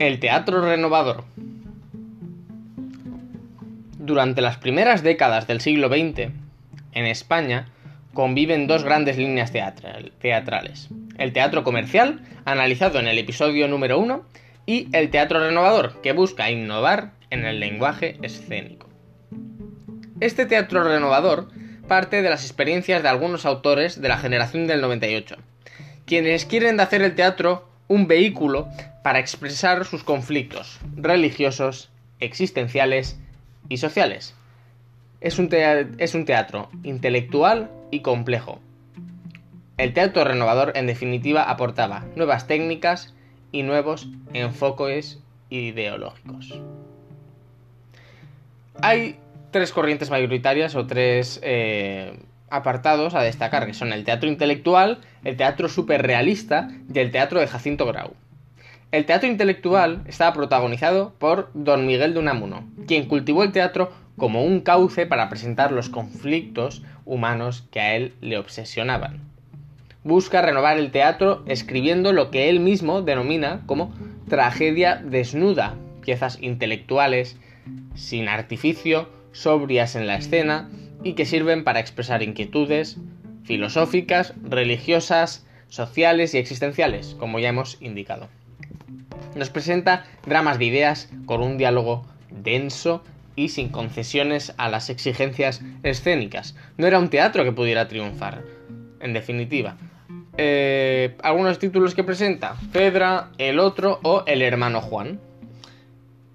El teatro renovador. Durante las primeras décadas del siglo XX, en España conviven dos grandes líneas teatrales. El teatro comercial, analizado en el episodio número 1, y el teatro renovador, que busca innovar en el lenguaje escénico. Este teatro renovador parte de las experiencias de algunos autores de la generación del 98, quienes quieren hacer el teatro un vehículo para expresar sus conflictos religiosos, existenciales y sociales. Es un, teatro intelectual y complejo. El teatro renovador, en definitiva, aportaba nuevas técnicas y nuevos enfoques ideológicos. Hay tres corrientes mayoritarias o tres eh, apartados a destacar, que son el teatro intelectual, el teatro superrealista y el teatro de Jacinto Grau. El teatro intelectual estaba protagonizado por don Miguel de Unamuno, quien cultivó el teatro como un cauce para presentar los conflictos humanos que a él le obsesionaban. Busca renovar el teatro escribiendo lo que él mismo denomina como tragedia desnuda, piezas intelectuales, sin artificio, sobrias en la escena y que sirven para expresar inquietudes filosóficas, religiosas, sociales y existenciales, como ya hemos indicado. Nos presenta dramas de ideas con un diálogo denso y sin concesiones a las exigencias escénicas. No era un teatro que pudiera triunfar, en definitiva. Eh, algunos títulos que presenta, Fedra, El Otro o El Hermano Juan.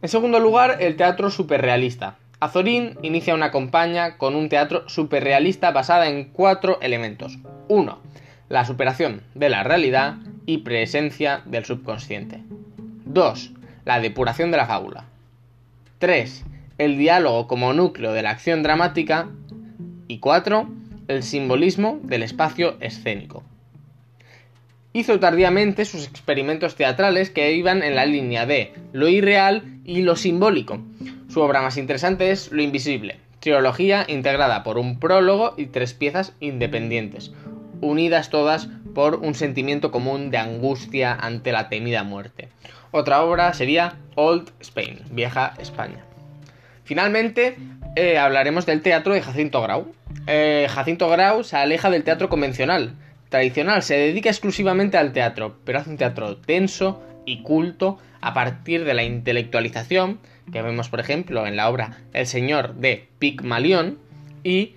En segundo lugar, el teatro superrealista, Azorín inicia una campaña con un teatro superrealista basada en cuatro elementos. 1. La superación de la realidad y presencia del subconsciente. 2. La depuración de la fábula. 3. El diálogo como núcleo de la acción dramática. Y 4. El simbolismo del espacio escénico. Hizo tardíamente sus experimentos teatrales que iban en la línea de lo irreal y lo simbólico, su obra más interesante es Lo Invisible, trilogía integrada por un prólogo y tres piezas independientes, unidas todas por un sentimiento común de angustia ante la temida muerte. Otra obra sería Old Spain, Vieja España. Finalmente, eh, hablaremos del teatro de Jacinto Grau. Eh, Jacinto Grau se aleja del teatro convencional, tradicional, se dedica exclusivamente al teatro, pero hace un teatro tenso y culto a partir de la intelectualización que vemos por ejemplo en la obra El Señor de Pigmalión y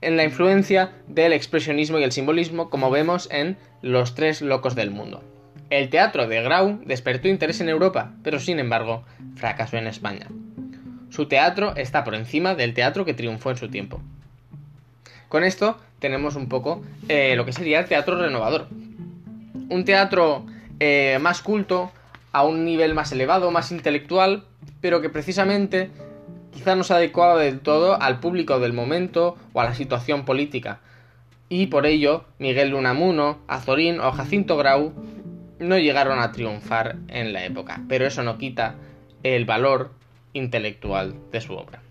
en la influencia del expresionismo y el simbolismo como vemos en Los Tres Locos del Mundo. El teatro de Grau despertó interés en Europa, pero sin embargo fracasó en España. Su teatro está por encima del teatro que triunfó en su tiempo. Con esto tenemos un poco eh, lo que sería el teatro renovador. Un teatro eh, más culto, a un nivel más elevado, más intelectual, pero que precisamente quizá no se adecuaba del todo al público del momento o a la situación política. Y por ello, Miguel Lunamuno, Azorín o Jacinto Grau no llegaron a triunfar en la época, pero eso no quita el valor intelectual de su obra.